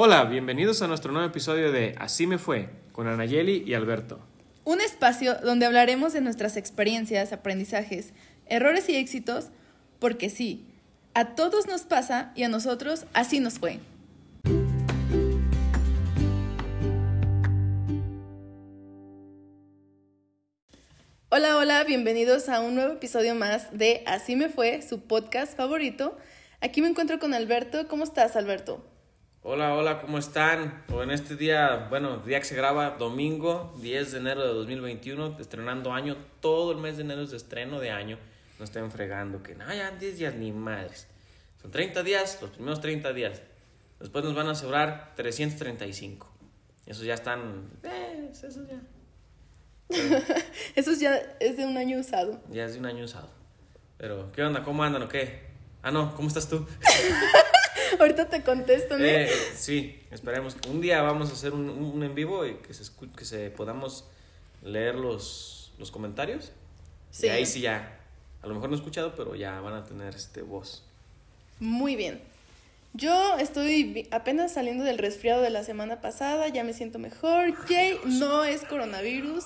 Hola, bienvenidos a nuestro nuevo episodio de Así me fue, con Anayeli y Alberto. Un espacio donde hablaremos de nuestras experiencias, aprendizajes, errores y éxitos, porque sí, a todos nos pasa y a nosotros así nos fue. Hola, hola, bienvenidos a un nuevo episodio más de Así me fue, su podcast favorito. Aquí me encuentro con Alberto. ¿Cómo estás, Alberto? Hola, hola, ¿cómo están? O en este día, bueno, día que se graba, domingo, 10 de enero de 2021, estrenando año, todo el mes de enero es de estreno de año. No estén fregando que, no, ya 10 días ni madres. Son 30 días, los primeros 30 días. Después nos van a sobrar 335. Esos ya están, eh, esos ya. Eso ya es de un año usado. Ya es de un año usado. Pero, ¿qué onda? ¿Cómo andan o qué? Ah, no, ¿cómo estás tú? Ahorita te contesto, ¿no? Eh, sí, esperemos. Un día vamos a hacer un, un en vivo y que se, escu- que se podamos leer los, los comentarios. Sí. Y ahí sí ya. A lo mejor no he escuchado, pero ya van a tener este voz. Muy bien. Yo estoy apenas saliendo del resfriado de la semana pasada, ya me siento mejor. Yay, no es coronavirus.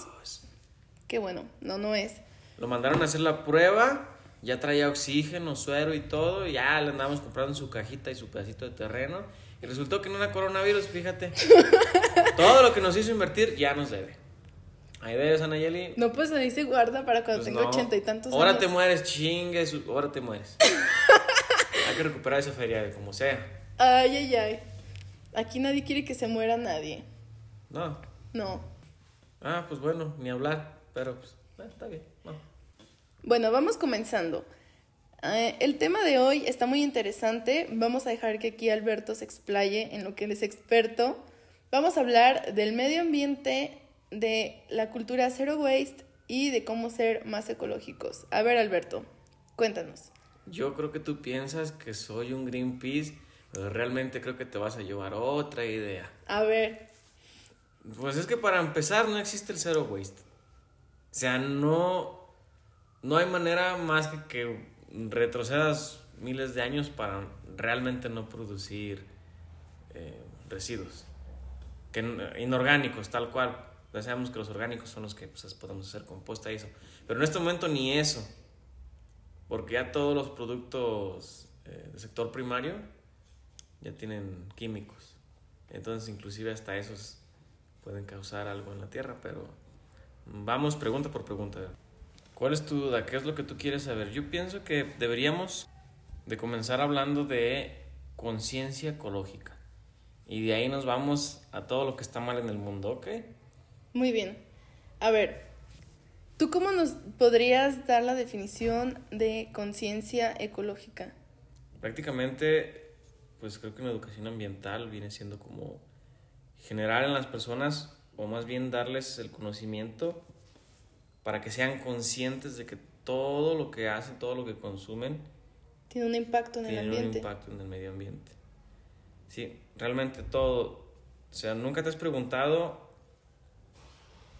Qué bueno, no, no es. Lo mandaron a hacer la prueba, ya traía oxígeno, suero y todo, y ya le andamos comprando su cajita y su pedacito de terreno. Y resultó que no era coronavirus, fíjate. todo lo que nos hizo invertir ya nos debe. Ahí debes, Anayeli. No, pues ahí se guarda para cuando Pues tenga no. ochenta y tantos Ahora años. te mueres, chingue, su- ahora te mueres. Hay que recuperar esa feria de como sea. Ay, ay, ay. Aquí nadie quiere que se muera nadie. No. No. Ah, pues bueno, ni hablar. Pero pues, eh, está bien. No. Bueno, vamos comenzando. Eh, el tema de hoy está muy interesante. Vamos a dejar que aquí Alberto se explaye en lo que él es experto. Vamos a hablar del medio ambiente, de la cultura zero waste y de cómo ser más ecológicos. A ver, Alberto, cuéntanos. Yo creo que tú piensas que soy un Greenpeace, pero realmente creo que te vas a llevar otra idea. A ver, Pues es que para empezar no existe el zero waste. O sea, no, no hay manera más que retrocedas miles de años para realmente no producir eh, residuos. Que, inorgánicos, tal cual. Ya sabemos que los orgánicos son los que pues, podemos hacer composta y eso. Pero en este momento ni eso. Porque ya todos los productos eh, del sector primario ya tienen químicos. Entonces inclusive hasta esos pueden causar algo en la tierra, pero vamos pregunta por pregunta. ¿Cuál es tu duda? ¿Qué es lo que tú quieres saber? Yo pienso que deberíamos de comenzar hablando de conciencia ecológica. Y de ahí nos vamos a todo lo que está mal en el mundo, ¿ok? muy bien. A ver, ¿tú cómo nos podrías dar la definición de conciencia ecológica? Prácticamente, pues creo que una educación ambiental viene siendo como generar en las personas, o más bien darles el conocimiento para que sean conscientes de que todo lo que hacen, todo lo que consumen, Tiene un impacto en el tiene un ambiente. impacto en el medio ambiente. Sí, realmente todo. O sea, nunca te has preguntado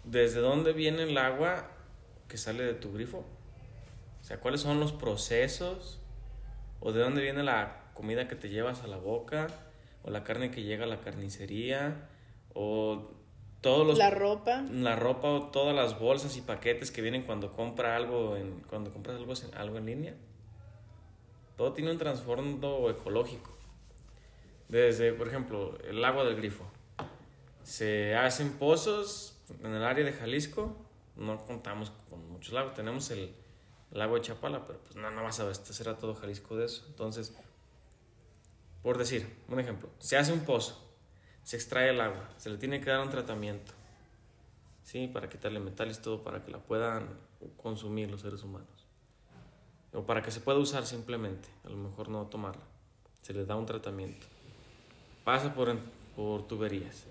desde dónde viene el agua que sale de tu grifo. O sea, cuáles son los procesos o de dónde viene la comida que te llevas a la boca o la carne que llega a la carnicería o todos los La ropa. la ropa o todas las bolsas y paquetes que vienen cuando compra algo en cuando compras algo, en- algo en línea. Todo tiene un trasfondo ecológico. Desde, por ejemplo, el agua del grifo. Se hacen pozos en el área de Jalisco. No contamos con muchos lagos. Tenemos el, el lago de Chapala, pero pues no, no vas a abastecer a todo Jalisco de eso. Entonces, por decir, un ejemplo, se hace un pozo, se extrae el agua, se le tiene que dar un tratamiento. Sí, para quitarle metales, todo para que la puedan consumir los seres humanos. O para que se pueda usar simplemente, a lo mejor no tomarla. Se le da un tratamiento. Pasa por, por tuberías.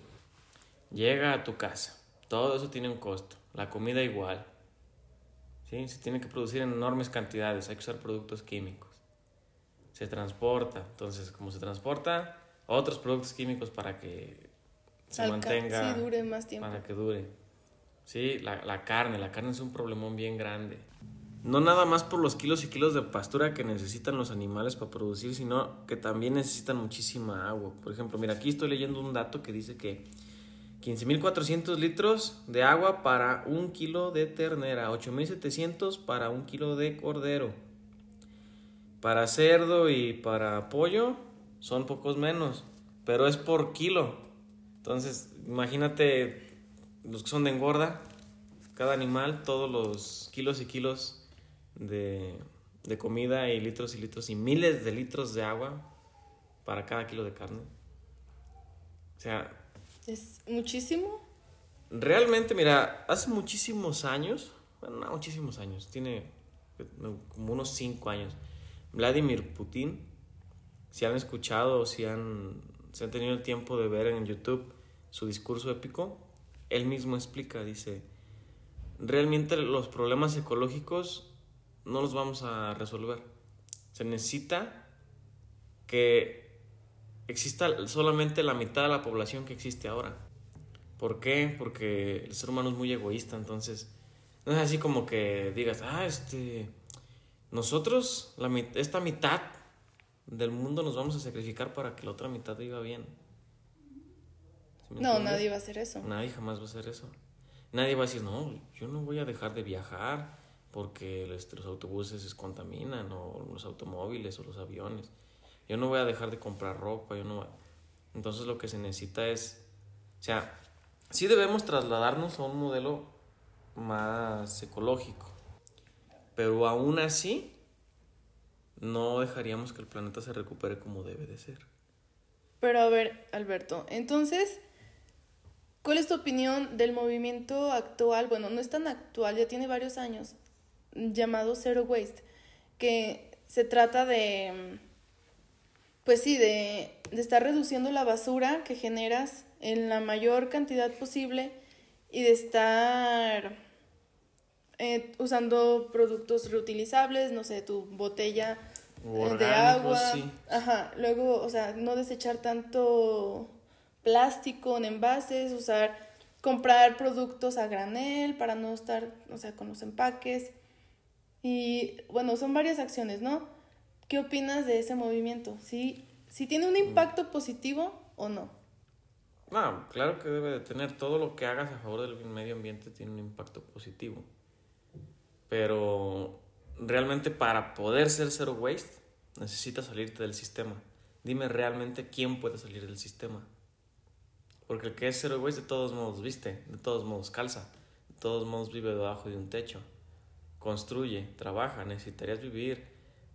Llega a tu casa. Todo eso tiene un costo. La comida igual. ¿Sí? Se tiene que producir en enormes cantidades. Hay que usar productos químicos. Se transporta. Entonces, como se transporta, otros productos químicos para que se Alca- mantenga Sí, dure más tiempo. para que dure. Sí, la, la carne, la carne es un problemón bien grande. no nada más por los kilos y kilos de pastura que necesitan los animales para producir, sino que también necesitan muchísima agua. Por ejemplo, mira, aquí estoy leyendo un dato que dice que 15.400 litros de agua para un kilo de ternera, 8.700 para un kilo de cordero. Para cerdo y para pollo son pocos menos, pero es por kilo. Entonces, imagínate los que son de engorda, cada animal, todos los kilos y kilos de, comida y litros y litros y miles de litros de agua para cada kilo de carne. O sea... Es muchísimo. Realmente, mira, hace muchísimos años, bueno, no muchísimos años, tiene como unos cinco años, Vladimir Putin, si han escuchado o si han, si han tenido el tiempo de ver en YouTube su discurso épico, él mismo explica, dice, realmente los problemas ecológicos no los vamos a resolver. Se necesita que exista solamente la mitad de la población que existe ahora. ¿Por qué? Porque el ser humano es muy egoísta, entonces no es así como que digas, ah, este, nosotros, la, esta mitad del mundo nos vamos a sacrificar para que la otra mitad viva bien. no, nadie va a hacer eso. Nadie jamás va a hacer eso. Nadie va a decir, no, yo no voy a dejar de viajar porque los autobuses se contaminan o los automóviles o los aviones. Yo no voy a dejar de comprar ropa, yo no Entonces lo que se necesita es, o sea, sí debemos trasladarnos a un modelo más ecológico, pero aún así no dejaríamos que el planeta se recupere como debe de ser. Pero a ver, Alberto, entonces, ¿cuál es tu opinión del movimiento actual? Bueno, no es tan actual, ya tiene varios años, llamado Zero Waste, que se trata de, pues sí, de, estar reduciendo la basura que generas en la mayor cantidad posible y de estar eh, usando productos reutilizables, no sé, tu botella eh, de agua. Ajá, luego, o sea, no desechar tanto plástico en envases, usar, comprar productos a granel para no estar, o sea, con los empaques. Y bueno, son varias acciones, ¿no? ¿Qué opinas de ese movimiento? ¿Si, si tiene un impacto positivo o no? No, claro que debe de tener. Todo lo que hagas a favor del medio ambiente tiene un impacto positivo. Pero realmente para poder ser zero waste necesitas salirte del sistema. Dime realmente quién puede salir del sistema. Porque el que es zero waste de todos modos viste, de todos modos calza, de todos modos vive debajo de un techo construye, trabaja, necesitarías vivir,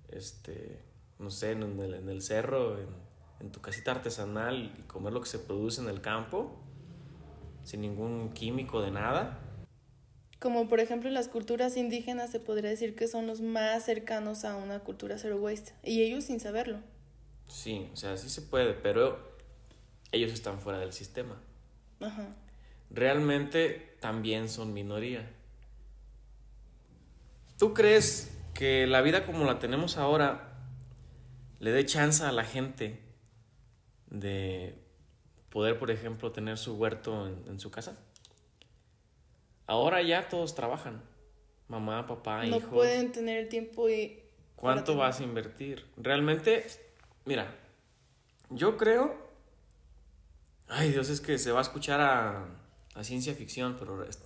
este, no sé, en el, en el cerro, en, tu casita artesanal y comer lo que se produce en el campo, sin ningún químico de nada. Como por ejemplo en las culturas indígenas se podría decir que son los más cercanos a una cultura zero waste, y ellos sin saberlo. Sí, o sea, sí se puede, pero ellos están fuera del sistema. Ajá. Realmente también son minoría. ¿Tú crees que la vida como la tenemos ahora le dé chance a la gente de poder, por ejemplo, tener su huerto en, su casa? Ahora ya todos trabajan. Mamá, papá, hijos. No pueden tener el tiempo y... ¿Cuánto vas a invertir? Realmente, mira, yo creo... Ay, Dios, es que se va a escuchar a, a ciencia ficción, pero es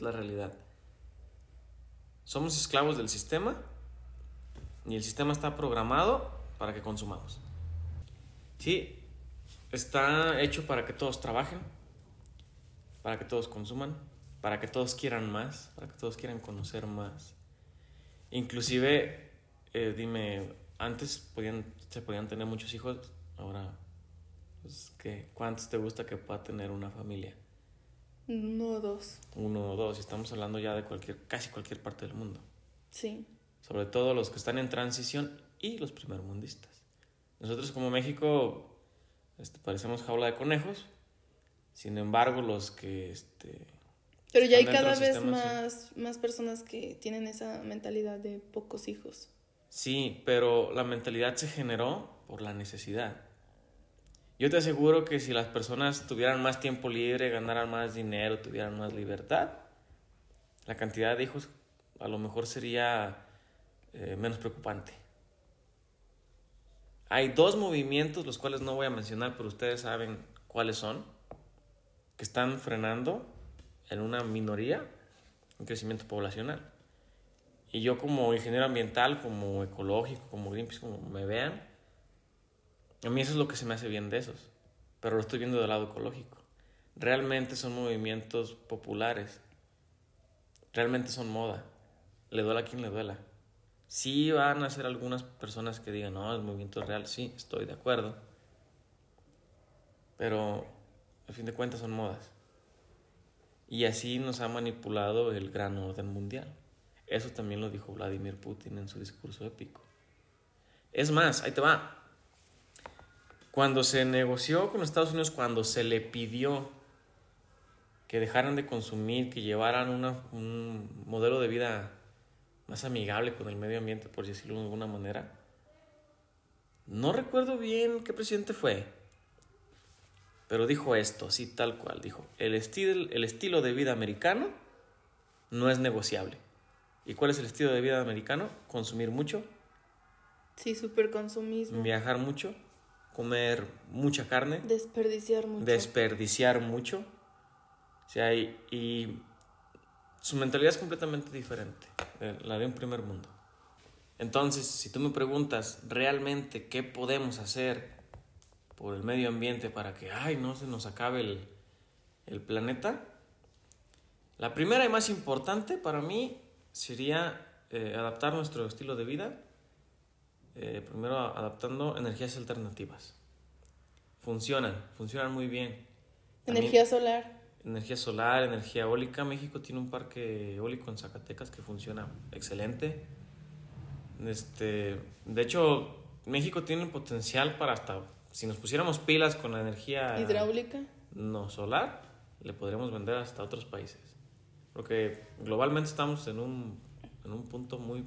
la realidad. Somos esclavos del sistema y el sistema está programado para que consumamos. Sí, está hecho para que todos trabajen, para que todos consuman, para que todos quieran más, para que todos quieran conocer más. Inclusive, eh, dime, antes podían, se podían tener muchos hijos, ahora, pues, ¿qué? ¿cuántos te gusta que pueda tener una familia? Uno o dos. Uno o dos. Estamos hablando ya de cualquier, casi cualquier parte del mundo. Sí. Sobre todo los que están en transición y los primermundistas. Nosotros como México este, parecemos jaula de conejos. Sin embargo, los que... Este, Pero ya hay cada vez más, más personas que tienen esa mentalidad de pocos hijos. Sí, pero la mentalidad se generó por la necesidad. Yo te aseguro que si las personas tuvieran más tiempo libre, ganaran más dinero, tuvieran más libertad, la cantidad de hijos a lo mejor sería eh, menos preocupante. Hay dos movimientos, los cuales no voy a mencionar, pero ustedes saben cuáles son, que están frenando en una minoría un crecimiento poblacional. Y yo como ingeniero ambiental, como ecológico, como Greenpeace, como me vean, a mí eso es lo que se me hace bien de esos, pero lo estoy viendo del lado ecológico. Realmente son movimientos populares, realmente son moda, le duela a quien le duela. Sí van a ser algunas personas que digan, no, el movimiento es real, sí, estoy de acuerdo, pero a fin de cuentas son modas. Y así nos ha manipulado el gran orden mundial. Eso también lo dijo Vladimir Putin en su discurso épico. Es más, ahí te va. Cuando se negoció con Estados Unidos, cuando se le pidió que dejaran de consumir, que llevaran un modelo de vida más amigable con el medio ambiente, por decirlo de alguna manera, no recuerdo bien qué presidente fue, pero dijo esto, sí, tal cual. Dijo, el, estilo, el estilo de vida americano no es negociable. ¿Y cuál es el estilo de vida americano? Consumir mucho. Sí, súper consumismo. Viajar mucho. Comer mucha carne. Desperdiciar mucho. Desperdiciar mucho. O sea, y, y su mentalidad es completamente diferente la de un primer mundo. Entonces, si tú me preguntas realmente qué podemos hacer por el medio ambiente para que, ay, no se nos acabe el, el planeta, la primera y más importante para mí sería eh, adaptar nuestro estilo de vida, eh, primero adaptando energías alternativas. Funcionan, funcionan muy bien. Energía solar. Energía solar, energía eólica. México tiene un parque eólico en Zacatecas que funciona excelente. Este, de hecho, México tiene potencial para hasta si nos pusiéramos pilas con la energía hidráulica, no solar, le podríamos vender hasta otros países. Porque globalmente estamos en un, en un punto muy,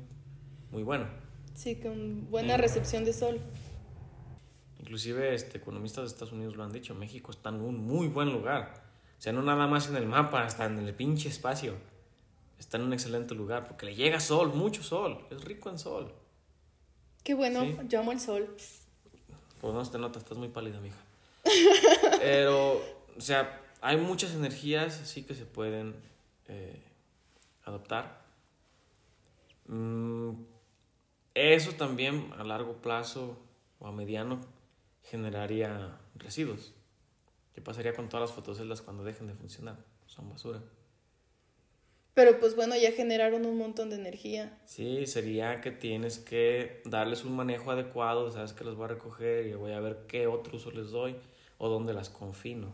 muy bueno. Sí, con buena recepción de sol. Inclusive este, economistas de Estados Unidos lo han dicho, México está en un muy buen lugar. O sea, no nada más en el mapa, hasta en el pinche espacio. Está en un excelente lugar porque le llega sol, mucho sol, es rico en sol. Qué bueno, yo amo el sol. Pues no te nota, estás muy pálida, mija. Pero, o sea, hay muchas energías así que se pueden eh, adoptar. Mm, eso también a largo plazo o a mediano generaría residuos. ¿Qué pasaría con todas las fotoceldas cuando dejen de funcionar? Son basura. Pero pues bueno, ya generaron un montón de energía. Sí, sería que tienes que darles un manejo adecuado, sabes que los voy a recoger y voy a ver qué otro uso les doy o dónde las confino.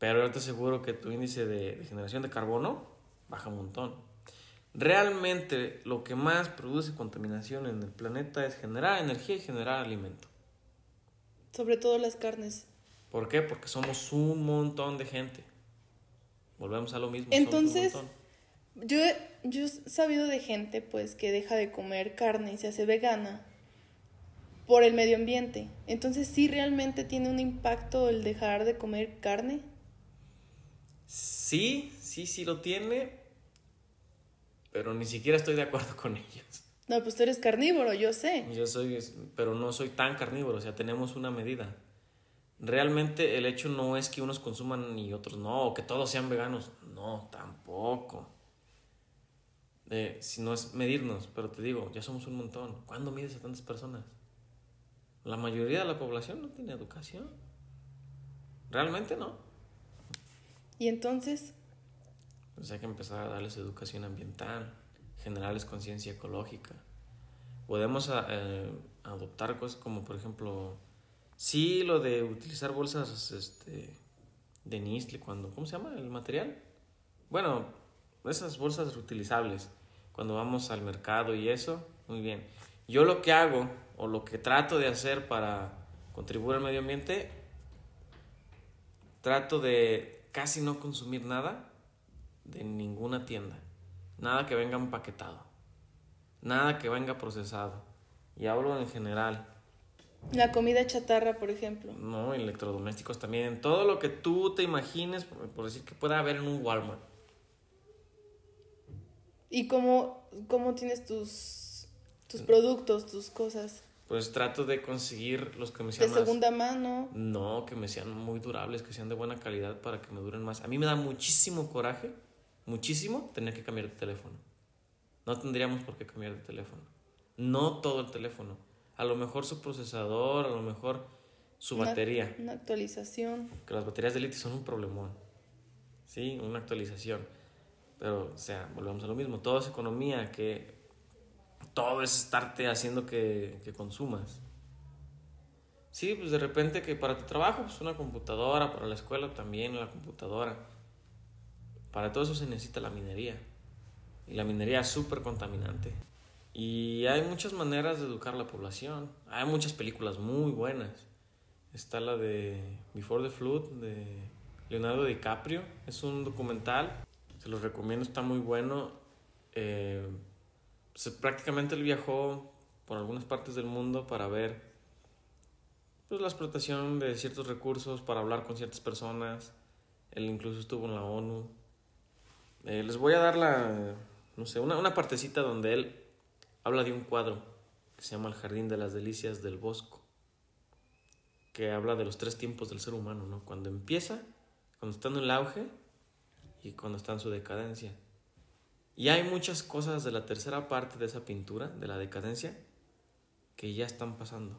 Pero yo te aseguro que tu índice de, generación de carbono baja un montón. Realmente lo que más produce contaminación en el planeta es generar energía y generar alimento. Sobre todo las carnes. ¿Por qué? Porque somos un montón de gente. Volvemos a lo mismo. Entonces, yo, yo he sabido de gente pues que deja de comer carne y se hace vegana por el medio ambiente. Entonces, ¿sí realmente tiene un impacto el dejar de comer carne? Sí, sí, sí lo tiene, pero ni siquiera estoy de acuerdo con ellos. No, pues tú eres carnívoro, yo sé. Yo soy, pero no soy tan carnívoro, o sea, tenemos una medida realmente el hecho no es que unos consuman y otros no, o que todos sean veganos. No, tampoco. si no es medirnos, pero te digo, ya somos un montón. ¿Cuándo mides a tantas personas? La mayoría de la población no tiene educación. Realmente no. ¿Y entonces? Pues hay que empezar a darles educación ambiental, generarles conciencia ecológica. Podemos eh, adoptar cosas como, por ejemplo, Sí, lo de utilizar bolsas este, de Nistle, cuando, ¿cómo se llama el material? Bueno, esas bolsas reutilizables, cuando vamos al mercado y eso, muy bien. Yo lo que hago, o lo que trato de hacer para contribuir al medio ambiente, trato de casi no consumir nada de ninguna tienda. Nada que venga empaquetado. Nada que venga procesado. Y hablo en general. La comida chatarra, por ejemplo. No, electrodomésticos también. Todo lo que tú te imagines, por decir que pueda haber en un Walmart. ¿Y cómo, cómo tienes tus, tus productos, tus cosas? Pues trato de conseguir los que me ¿De sean más... segunda mano? No, que me sean muy durables, que sean de buena calidad para que me duren más. A mí me da muchísimo coraje, muchísimo, tener que cambiar de teléfono. No tendríamos por qué cambiar de teléfono. No todo el teléfono. A lo mejor su procesador, a lo mejor su Una- batería. Una actualización. Que las baterías de litio son un problemón. Sí, una actualización. Pero, o sea, volvemos a lo mismo. Todo es economía, que todo es estarte haciendo que, que consumas. Sí, pues de repente que para tu trabajo, pues una computadora, para la escuela también la computadora. Para todo eso se necesita la minería. Y la minería es súper contaminante. Y hay muchas maneras de educar a la población. Hay muchas películas muy buenas. Está la de Before the Flood de Leonardo DiCaprio. Es un documental. Se los recomiendo, está muy bueno. Eh, se- prácticamente él viajó por algunas partes del mundo para ver pues, la explotación de ciertos recursos, para hablar con ciertas personas. Él incluso estuvo en la ONU. Eh, les voy a dar la, no sé, una, una partecita donde él habla de un cuadro que se llama El Jardín de las Delicias del Bosco, que habla de los tres tiempos del ser humano, ¿no? Cuando empieza, cuando está en el auge y cuando está en su decadencia. Y hay muchas cosas de la tercera parte de esa pintura, de la decadencia, que ya están pasando.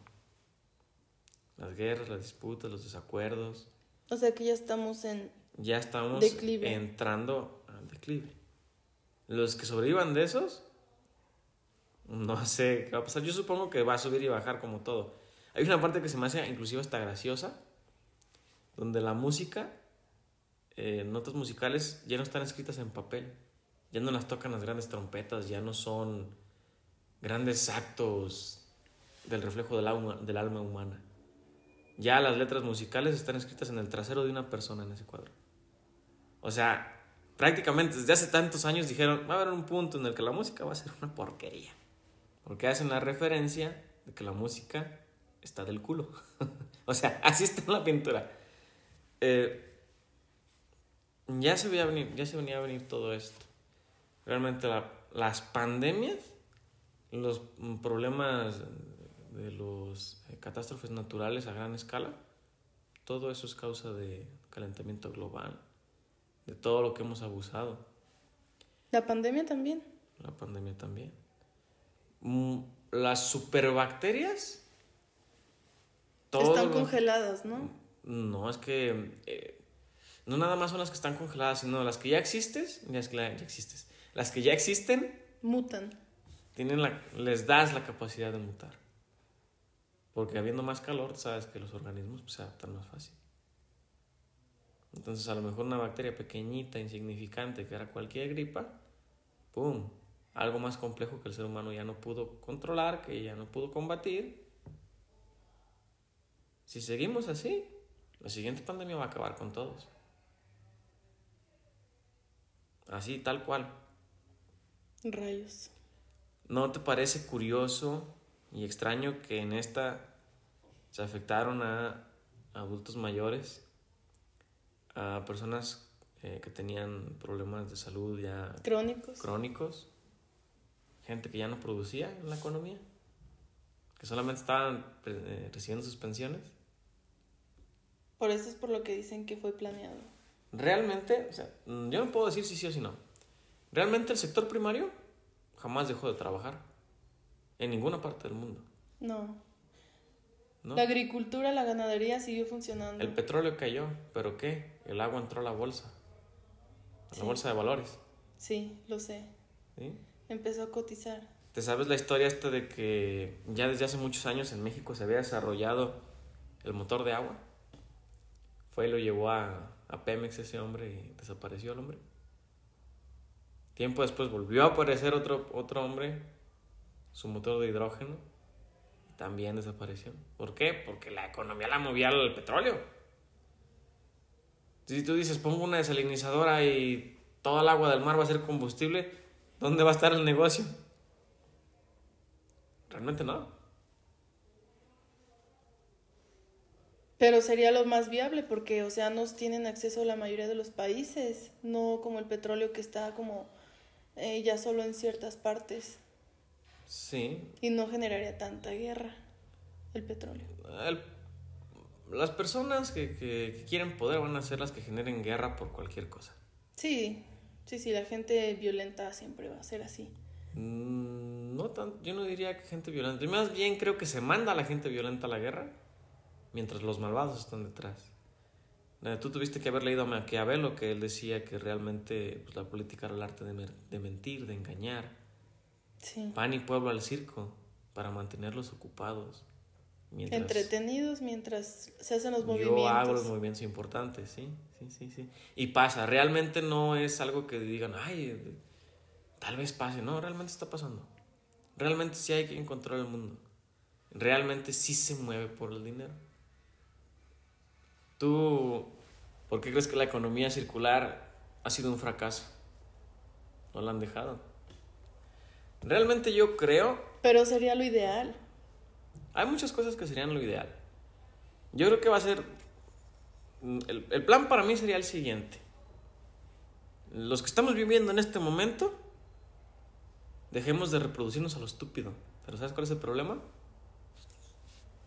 Las guerras, las disputas, los desacuerdos, O sea que ya estamos en... ya estamos Declive. entrando al declive. Los que sobrevivan de esos, no sé qué va a pasar. Yo supongo que va a subir y bajar como todo. Hay una parte que se me hace inclusive hasta graciosa, donde la música, eh, notas musicales, ya no están escritas en papel. Ya no las tocan las grandes trompetas, ya no son grandes actos del reflejo del alma, del alma humana. Ya las letras musicales están escritas en el trasero de una persona en ese cuadro. O sea, prácticamente desde hace tantos años dijeron, va a haber un punto en el que la música va a ser una porquería. Porque hacen la referencia de que la música está del culo. o sea, así está la pintura. Eh, ya, se veía venir, ya se venía a venir todo esto. Realmente la- las pandemias, los problemas de los eh, catástrofes naturales a gran escala, todo eso es causa de calentamiento global, de todo lo que hemos abusado, La pandemia también. la pandemia también. Mm, Las superbacterias, Están lo- congeladas, ¿no? No, es que eh, no nada más son las que están congeladas, sino las que ya existes, las que ya existes, las que ya existen Mutan. tienen la, les das la capacidad de mutar. Porque habiendo más calor, sabes que los organismos pues, se adaptan más fácil. Entonces, a lo mejor una bacteria pequeñita, insignificante, que era cualquier gripa, ¡pum! Algo más complejo que el ser humano ya no pudo controlar, que ya no pudo combatir. Si seguimos así, la siguiente pandemia va a acabar con todos. Así, tal cual. Rayos. ¿No te parece curioso y extraño que en esta se afectaron a adultos mayores, a personas eh, que tenían problemas de salud ya Crónicos. crónicos, gente que ya no producía en la economía, que solamente estaban eh, recibiendo sus pensiones? Por eso es por lo que dicen que fue planeado. Realmente, o sea, mm, yo no puedo decir si sí o si no. Realmente el sector primario jamás dejó de trabajar en ninguna parte del mundo. No. ¿no? La agricultura, la ganadería siguió funcionando. El petróleo cayó, pero ¿qué? El agua entró a la bolsa, a la bolsa de valores. Sí, lo sé. ¿sí? Empezó a cotizar. ¿Te sabes la historia esta de que ya desde hace muchos años en México se había desarrollado el motor de agua? Fue y lo llevó a, a Pemex ese hombre y desapareció el hombre. Tiempo después volvió a aparecer otro, otro hombre, su motor de hidrógeno, y también desapareció. ¿Por qué? Porque la economía la movía el petróleo. Si tú dices, pongo una desalinizadora y toda el agua del mar va a ser combustible, ¿dónde va a estar el negocio? Realmente no. Pero sería lo más viable porque océanos tienen acceso a la mayoría de los países, no como el petróleo que está como eh, ya solo en ciertas partes. Sí. Y no generaría tanta guerra el petróleo. El- las personas que, que- que quieren poder van a ser las que generen guerra por cualquier cosa. Sí, sí, sí, la gente violenta siempre va a ser así. Mm, No tan, yo no diría que gente violenta. Más bien creo que se manda a la gente violenta a la guerra mientras los malvados están detrás. Eh, Tú tuviste que haber leído a Maquiavelo que él decía que realmente pues, la política era el arte de, de mentir, de engañar. Sí. Pan y pueblo al circo para mantenerlos ocupados. Mientras Entretenidos mientras se hacen los yo movimientos. hago los movimientos importantes, sí, sí, sí, sí. Y pasa, realmente no es algo que digan, ay, tal vez pase, no, realmente está pasando. Realmente sí hay quien controla el mundo. Realmente sí se mueve por el dinero. ¿Tú por qué crees que la economía circular ha sido un fracaso? No la han dejado. Realmente yo creo Pero sería lo ideal. Hay muchas cosas que serían lo ideal. Yo creo que va a ser... mm, El, el plan para mí sería el siguiente. Los que estamos viviendo en este momento, dejemos de reproducirnos a lo estúpido. Pero ¿sabes cuál es el problema?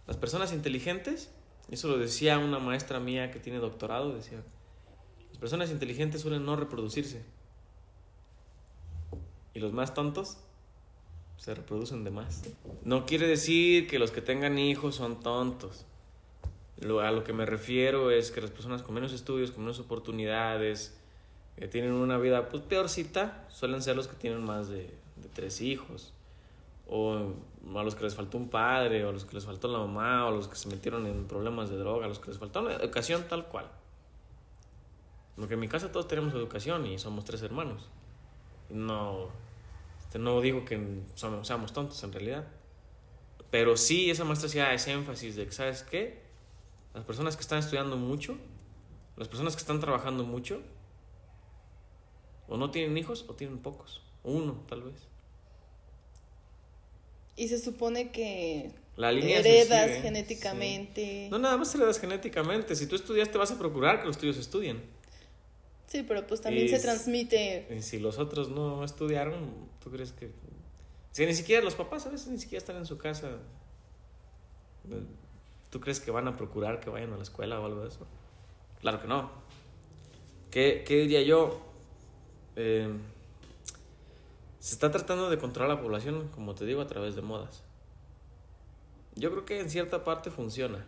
Las personas inteligentes, eso lo decía una maestra mía que tiene doctorado, decía, las personas inteligentes suelen no reproducirse. Y los más tontos se reproducen de más. No quiere decir que los que tengan hijos son tontos. Lo, a lo que me refiero es que las personas con menos estudios, con menos oportunidades, que tienen una vida pues, peorcita, suelen ser los que tienen más de, de tres hijos. O a los que les faltó un padre, o a los que les faltó la mamá, o a los que se metieron en problemas de droga, a los que les faltó una educación tal cual. Porque en mi casa todos tenemos educación y somos tres hermanos. No, este, no digo que somos, seamos tontos en realidad. Pero sí, esa maestra hacía ese énfasis de que, ¿sabes qué? Las personas que están estudiando mucho, las personas que están trabajando mucho, o no tienen hijos o tienen pocos. Uno, tal vez. Y se supone que La línea heredas genéticamente. sí. No, nada más heredas genéticamente. Si tú estudiaste, vas a procurar que los tuyos estudien. Sí, pero pues también se transmite. Y si los otros no estudiaron, ¿tú crees que.? Si ni siquiera los papás a veces ni siquiera están en su casa. ¿Tú crees que van a procurar que vayan a la escuela o algo de eso? Claro que no. ¿Qué, qué diría yo? Eh, se está tratando de controlar la población, como te digo, a través de modas. Yo creo que en cierta parte funciona.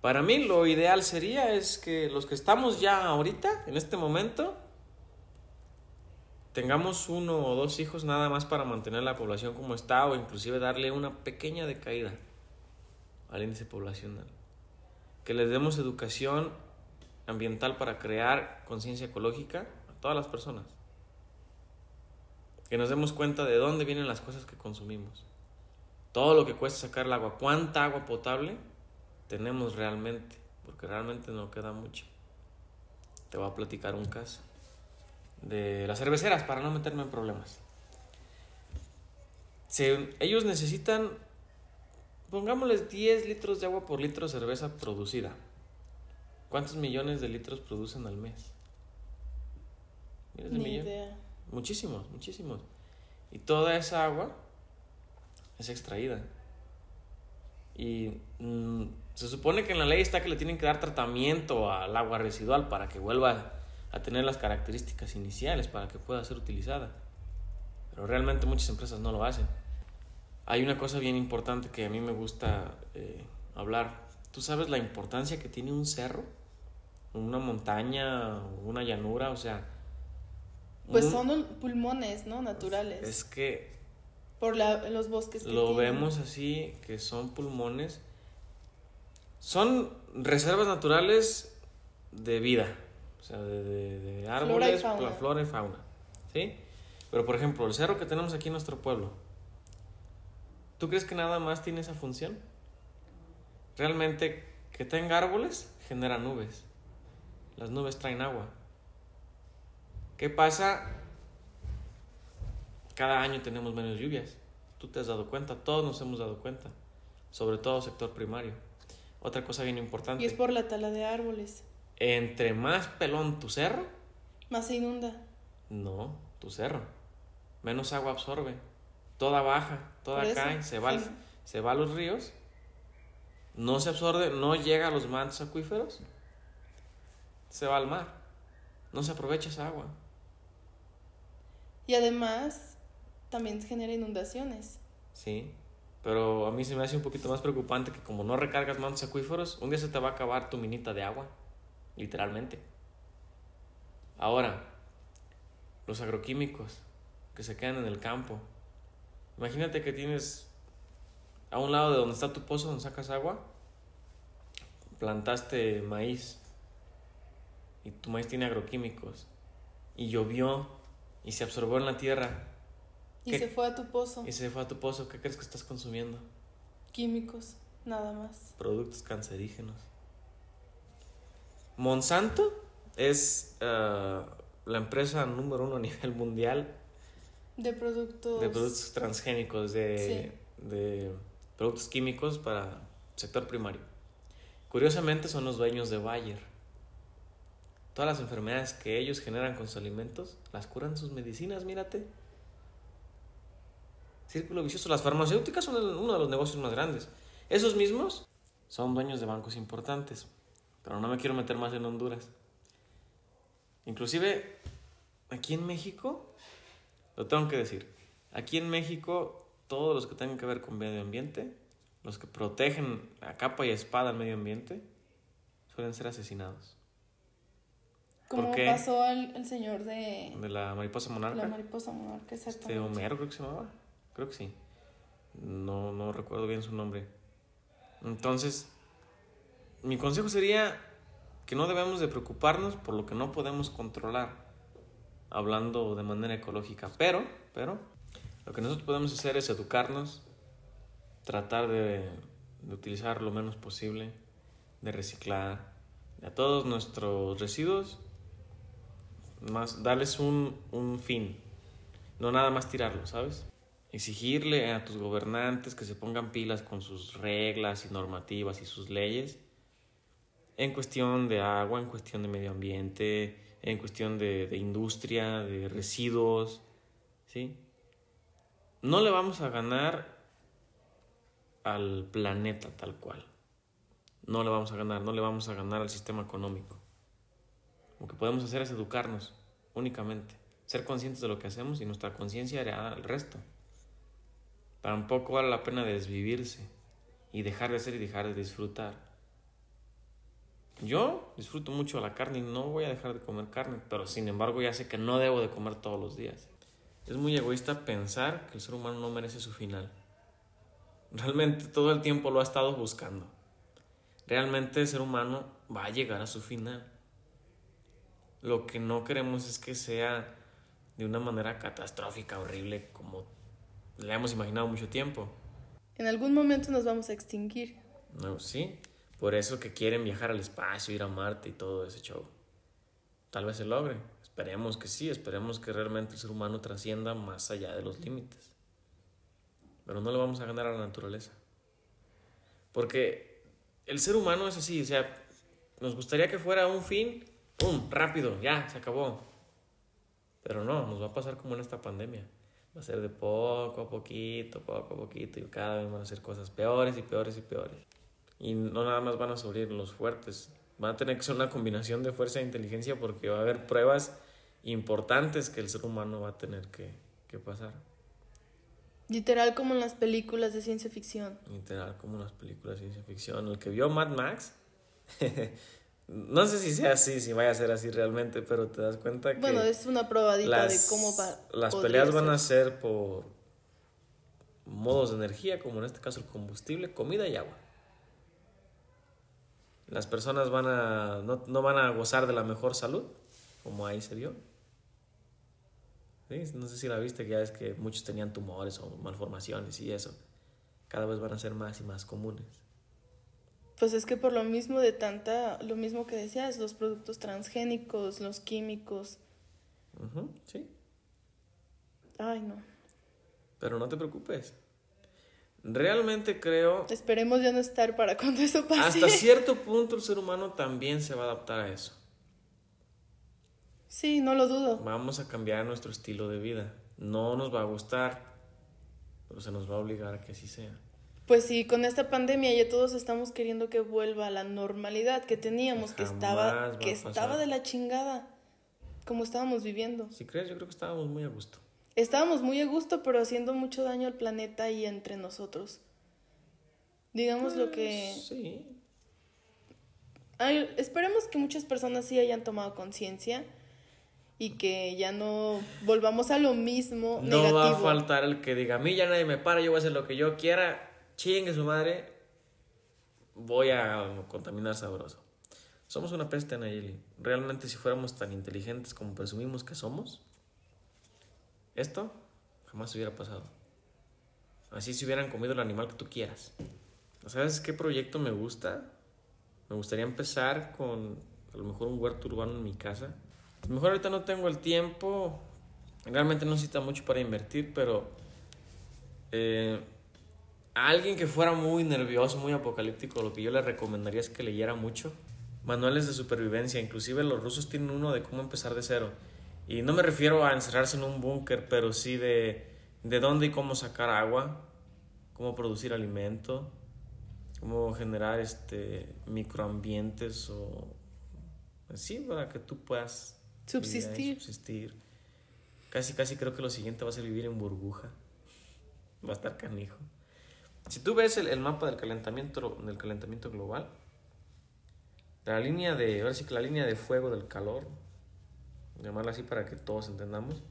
Para mí lo ideal sería es que los que estamos ya ahorita, en este momento, tengamos uno o dos hijos nada más para mantener la población como está o inclusive darle una pequeña decaída al índice poblacional. Que les demos educación ambiental para crear conciencia ecológica a todas las personas. Que nos demos cuenta de dónde vienen las cosas que consumimos. Todo lo que cuesta sacar el agua, cuánta agua potable tenemos realmente, porque realmente no queda mucho. Te voy a platicar un caso de las cerveceras para no meterme en problemas. Se- ellos necesitan, pongámosles 10 litros de agua por litro de cerveza producida. ¿Cuántos millones de litros producen al mes? ¿Miles de Ni millones? idea. Muchísimos, muchísimos. Y toda esa agua es extraída. Y mm, se supone que en la ley está que le tienen que dar tratamiento al agua residual para que vuelva a tener las características iniciales para que pueda ser utilizada. Pero realmente muchas empresas no lo hacen. Hay una cosa bien importante que a mí me gusta eh, hablar. ¿Tú sabes la importancia que tiene un cerro? Una montaña, una llanura, o sea... Pues un- son pulmones, ¿no? Naturales. es que Por la- los bosques que lo tienen. vemos así, que son pulmones. Son reservas naturales de vida. O sea, de, de- de árboles, fauna. la flora y fauna. ¿Sí? Pero por ejemplo, el cerro que tenemos aquí en nuestro pueblo. ¿Tú crees que nada más tiene esa función? Realmente, que tenga árboles genera nubes. Las nubes traen agua. ¿Qué pasa? Cada año tenemos menos lluvias. Tú te has dado cuenta, todos nos hemos dado cuenta. Sobre todo sector primario. Otra cosa bien importante. Y es por la tala de árboles. Entre más pelón tu cerro, Más se inunda. no. tu cerro. Menos agua absorbe. Toda baja, toda eso, cae, se va, al- se va a los ríos. No se absorbe, no llega a los mantos acuíferos. Se va al mar. No se aprovecha esa agua. Y además también genera inundaciones. Sí. Pero a mí se me hace un poquito más preocupante que como no recargas mantos acuíferos, un día se te va a acabar tu minita de agua. Literalmente. Ahora, los agroquímicos que se quedan en el campo. Imagínate que tienes a un lado de donde está tu pozo, donde sacas agua, plantaste maíz y tu maíz tiene agroquímicos y llovió y se absorbió en la tierra Y ¿Qué? se fue a tu pozo. y se fue a tu pozo, ¿qué crees que estás consumiendo? Químicos, nada más. Productos cancerígenos. Monsanto es eh, la empresa número uno a nivel mundial De productos. de productos transgénicos, de, de productos químicos para sector primario. Curiosamente son los dueños de Bayer. Todas las enfermedades que ellos generan con sus alimentos las curan sus medicinas, mírate. Círculo vicioso. Las farmacéuticas son el- uno de los negocios más grandes. Esos mismos son dueños de bancos importantes. Pero no me quiero meter más en Honduras. Inclusive, aquí en México, lo tengo que decir, aquí en México, todos los que tengan que ver con medio ambiente, los que protegen a capa y espada al medio ambiente, suelen ser asesinados. Como pasó al el señor de De la mariposa monarca. la mariposa monarca, Este exactamente. Homero creo que se llamaba. Creo que sí. No, no recuerdo bien su nombre. Entonces, mi consejo sería que no debemos de preocuparnos por lo que no podemos controlar, hablando de manera ecológica. Pero, pero, lo que nosotros podemos hacer es educarnos, tratar de, de utilizar lo menos posible, de reciclar, a todos nuestros residuos, más darles un, un fin, no nada más tirarlo, ¿sabes? Exigirle a tus gobernantes que se pongan pilas con sus reglas y normativas y sus leyes en cuestión de agua, en cuestión de medio ambiente, en cuestión de, de industria, de residuos, ¿sí? No le vamos a ganar al planeta tal cual. No le vamos a ganar, no le vamos a ganar al sistema económico. Lo que podemos hacer es educarnos únicamente, ser conscientes de lo que hacemos y nuestra conciencia hará el resto. Tampoco vale la pena desvivirse y dejar de ser y dejar de disfrutar. Yo disfruto mucho la carne y no voy a dejar de comer carne, pero sin embargo ya sé que no debo de comer todos los días. Es muy egoísta pensar que el ser humano no merece su final. Realmente todo el tiempo lo ha estado buscando. Realmente el ser humano va a llegar a su final. Lo que no queremos es que sea de una manera catastrófica, horrible, como le hemos imaginado mucho tiempo. En algún momento nos vamos a extinguir. No, sí. Por eso que quieren viajar al espacio, ir a Marte y todo ese show. Tal vez se logre. Esperemos que sí, esperemos que realmente el ser humano trascienda más allá de los límites. Pero no le vamos a ganar a la naturaleza. Porque el ser humano es así, o sea, nos gustaría que fuera un fin, ¡pum! rápido, ya, se acabó. Pero no, nos va a pasar como en esta pandemia. Va a ser de poco a poquito, poco a poquito, y cada vez van a ser cosas peores y peores y peores. Y no nada más van a subir los fuertes, van a tener que ser una combinación de fuerza e inteligencia porque va a haber pruebas importantes que el ser humano va a tener que, que pasar. Literal como en las películas de ciencia ficción. Literal, como las películas de ciencia ficción. El que vio Mad Max, no sé si sea así, si vaya a ser así realmente, pero te das cuenta que Bueno, es una probadita las, de cómo va. las peleas van a ser. ser por modos de energía, como en este caso el combustible, comida y agua. Las personas van a, no, no van a gozar de la mejor salud, como ahí se vio. Sí, No sé si la viste, que ya es que muchos tenían tumores o malformaciones y eso. Cada vez van a ser más y más comunes. Pues es que por lo mismo de tanta, lo mismo que decías, los productos transgénicos, los químicos. Sí, Ay, no. pero no te preocupes. Realmente creo Esperemos ya no estar para cuando eso pase. Hasta cierto punto el ser humano también se va a adaptar a eso. Sí, no lo dudo. Vamos a cambiar nuestro estilo de vida. No nos va a gustar, pero se nos va a obligar a que así sea. Pues sí, con esta pandemia ya todos estamos queriendo que vuelva a la normalidad que teníamos, que estaba, que estaba de la chingada, como estábamos viviendo. Si crees, yo creo que estábamos muy a gusto. Estábamos muy a gusto, pero haciendo mucho daño al planeta y entre nosotros. Digamos lo que... Sí. Ay, esperemos que muchas personas sí hayan tomado conciencia y que ya no volvamos a lo mismo No negativo. va a faltar el que diga, a mí ya nadie me para, yo voy a hacer lo que yo quiera, chingue su madre, voy a contaminar sabroso. Somos una peste, Nayeli. Realmente si fuéramos tan inteligentes como presumimos que somos, esto jamás hubiera pasado. Así se hubieran comido el animal que tú quieras. ¿Sabes qué proyecto me gusta? Me gustaría empezar con a lo mejor un huerto urbano en mi casa. A lo mejor ahorita no tengo el tiempo, realmente no necesita mucho para invertir, pero eh, a alguien que fuera muy nervioso, muy apocalíptico, lo que yo le recomendaría es que leyera mucho. Manuales de supervivencia, inclusive los rusos tienen uno de cómo empezar de cero. Y no me refiero a encerrarse en un búnker, pero sí de, de dónde y cómo sacar agua, cómo producir alimento, cómo generar este microambientes o así para que tú puedas Subsistir. subsistir. Casi casi creo que lo siguiente va a ser vivir en burbuja. Va a estar canijo. Si tú ves el, el mapa del calentamiento del calentamiento global, la línea de ahora sí que la línea de fuego del calor, llamarla así para que todos entendamos,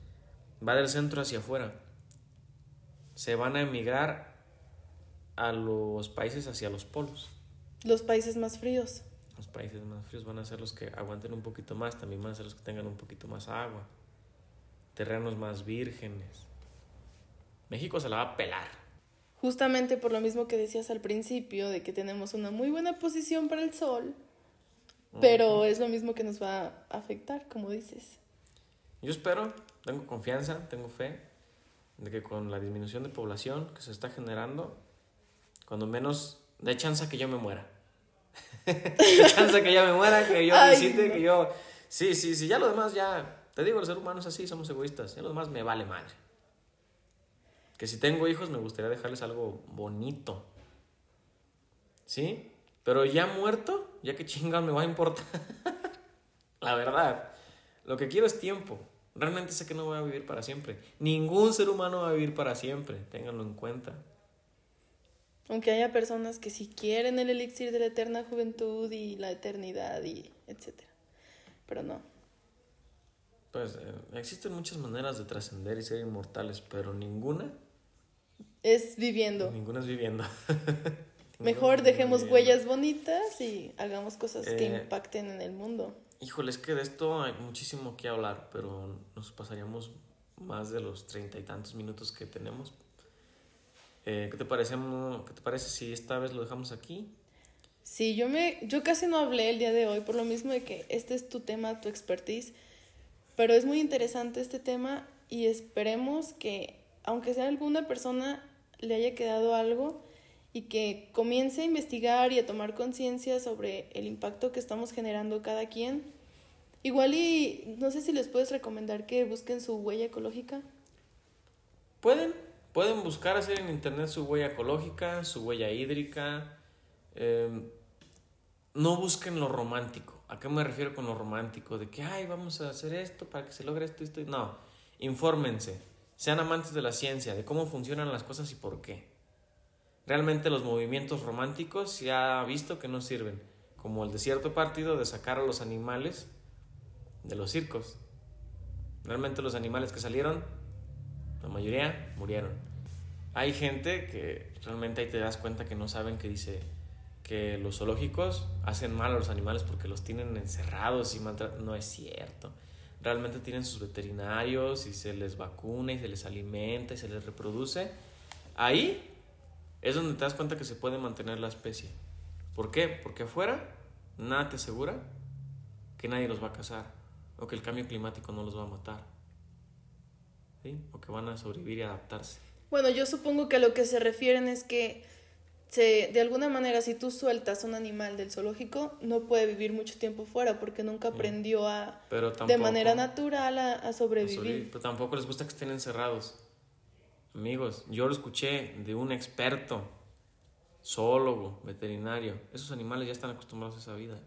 va del centro hacia afuera. Se van a emigrar a los países hacia los polos. Los países más fríos. Los países más fríos van a ser los que aguanten un poquito más, también van a ser los que tengan un poquito más agua. Terrenos más vírgenes. México se la va a pelar. Justamente por lo mismo que decías al principio, de que tenemos una muy buena posición para el sol, pero es lo mismo que nos va a afectar, como dices. Yo espero, tengo confianza, tengo fe, de que con la disminución de población que se está generando, cuando menos de chance que yo me muera. de chance que ya me muera, que yo Ay, visite, no. que yo... Sí, sí, sí, ya lo demás ya... Te digo, los seres humanos así, somos egoístas. Ya lo demás me vale madre. Que si tengo hijos me gustaría dejarles algo bonito. ¿Sí? Pero ya muerto, ya que chinga me va a importar. La verdad. Lo que quiero es tiempo. Realmente sé que no voy a vivir para siempre. Ningún ser humano va a vivir para siempre. Ténganlo en cuenta. Aunque haya personas que sí quieren el elixir de la eterna juventud y la eternidad y etcétera. Pero no. Pues eh, existen muchas maneras de trascender y ser inmortales, pero ninguna, Es viviendo. ninguna es viviendo. Mejor dejemos viviendo. huellas bonitas y hagamos cosas que Eh, impacten en el mundo. Híjole, es que de esto hay muchísimo que hablar, pero nos pasaríamos más de los treinta y tantos minutos que tenemos. Eh, ¿qué, te parece, ¿Qué te parece si esta vez lo dejamos aquí? Sí, yo me, yo casi no hablé el día de hoy por lo mismo de que este es tu tema, tu expertise, pero es muy interesante este tema y esperemos que, aunque sea alguna persona, le haya quedado algo y que comience a investigar y a tomar conciencia sobre el impacto que estamos generando cada quien. Igual y no sé si les puedes recomendar que busquen su huella ecológica. Pueden, pueden buscar hacer en internet su huella ecológica, su huella hídrica. eh, no busquen lo romántico. ¿A qué me refiero con lo romántico? De que, ay, vamos a hacer esto para que se logre esto, esto. y-". No, infórmense. Sean amantes de la ciencia, de cómo funcionan las cosas y por qué. Realmente los movimientos románticos se ha visto que no sirven. Como el de cierto partido de sacar a los animales de los circos. Realmente los animales que salieron la mayoría murieron. Hay gente que realmente ahí te das cuenta que no saben que dice que los zoológicos hacen mal a los animales porque los tienen encerrados y maltratan. No es cierto. Realmente tienen sus veterinarios y se les vacuna y se les alimenta y se les reproduce. Ahí es donde te das cuenta que se puede mantener la especie. ¿Por qué? Porque afuera nada te asegura que nadie los va a cazar o que el cambio climático no los va a matar. O que van a sobrevivir y adaptarse. Bueno, yo supongo que a lo que se refieren es que se, de alguna manera, si tú sueltas un animal del zoológico, no puede vivir mucho tiempo fuera porque nunca aprendió a, Pero de manera natural a, sobrevivir. Pero tampoco les gusta que estén encerrados. Amigos, yo lo escuché de un experto, zoólogo, veterinario. Esos animales ya están acostumbrados a esa vida.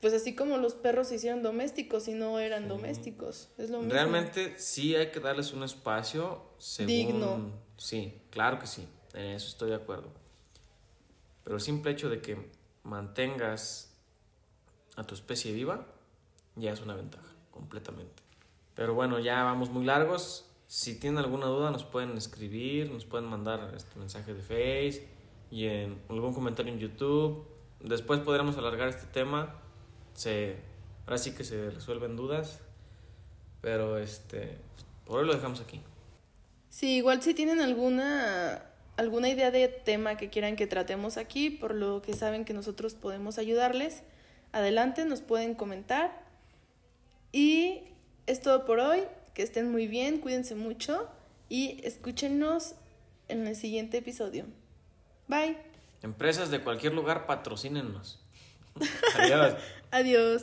Pues así como los perros se hicieron domésticos y no eran domésticos. Es lo mismo. Realmente sí hay que darles un espacio según... Digno. Sí, claro que sí, en eso estoy de acuerdo. Pero el simple hecho de que mantengas a tu especie viva ya es una ventaja, completamente. Pero bueno, ya vamos muy largos. Si tienen alguna duda nos pueden escribir, nos pueden mandar este mensaje de Face y en algún comentario en YouTube. Después podremos alargar este tema. Se, ahora sí que se resuelven dudas. Pero este, por hoy lo dejamos aquí. Sí, igual si tienen alguna alguna idea de tema que quieran que tratemos aquí, por lo que saben que nosotros podemos ayudarles, adelante, nos pueden comentar. Y es todo por hoy. Que estén muy bien, cuídense mucho y escúchenos en el siguiente episodio. Bye. Empresas de cualquier lugar patrocínennos. Adiós. Adiós.